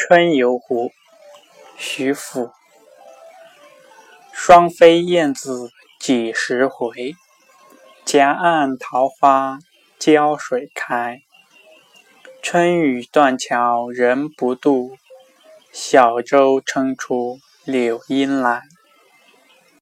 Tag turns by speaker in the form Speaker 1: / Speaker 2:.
Speaker 1: 春游湖，徐福。双飞燕子几时回？夹岸桃花浇水开。春雨断桥人不渡，小舟撑出柳阴来。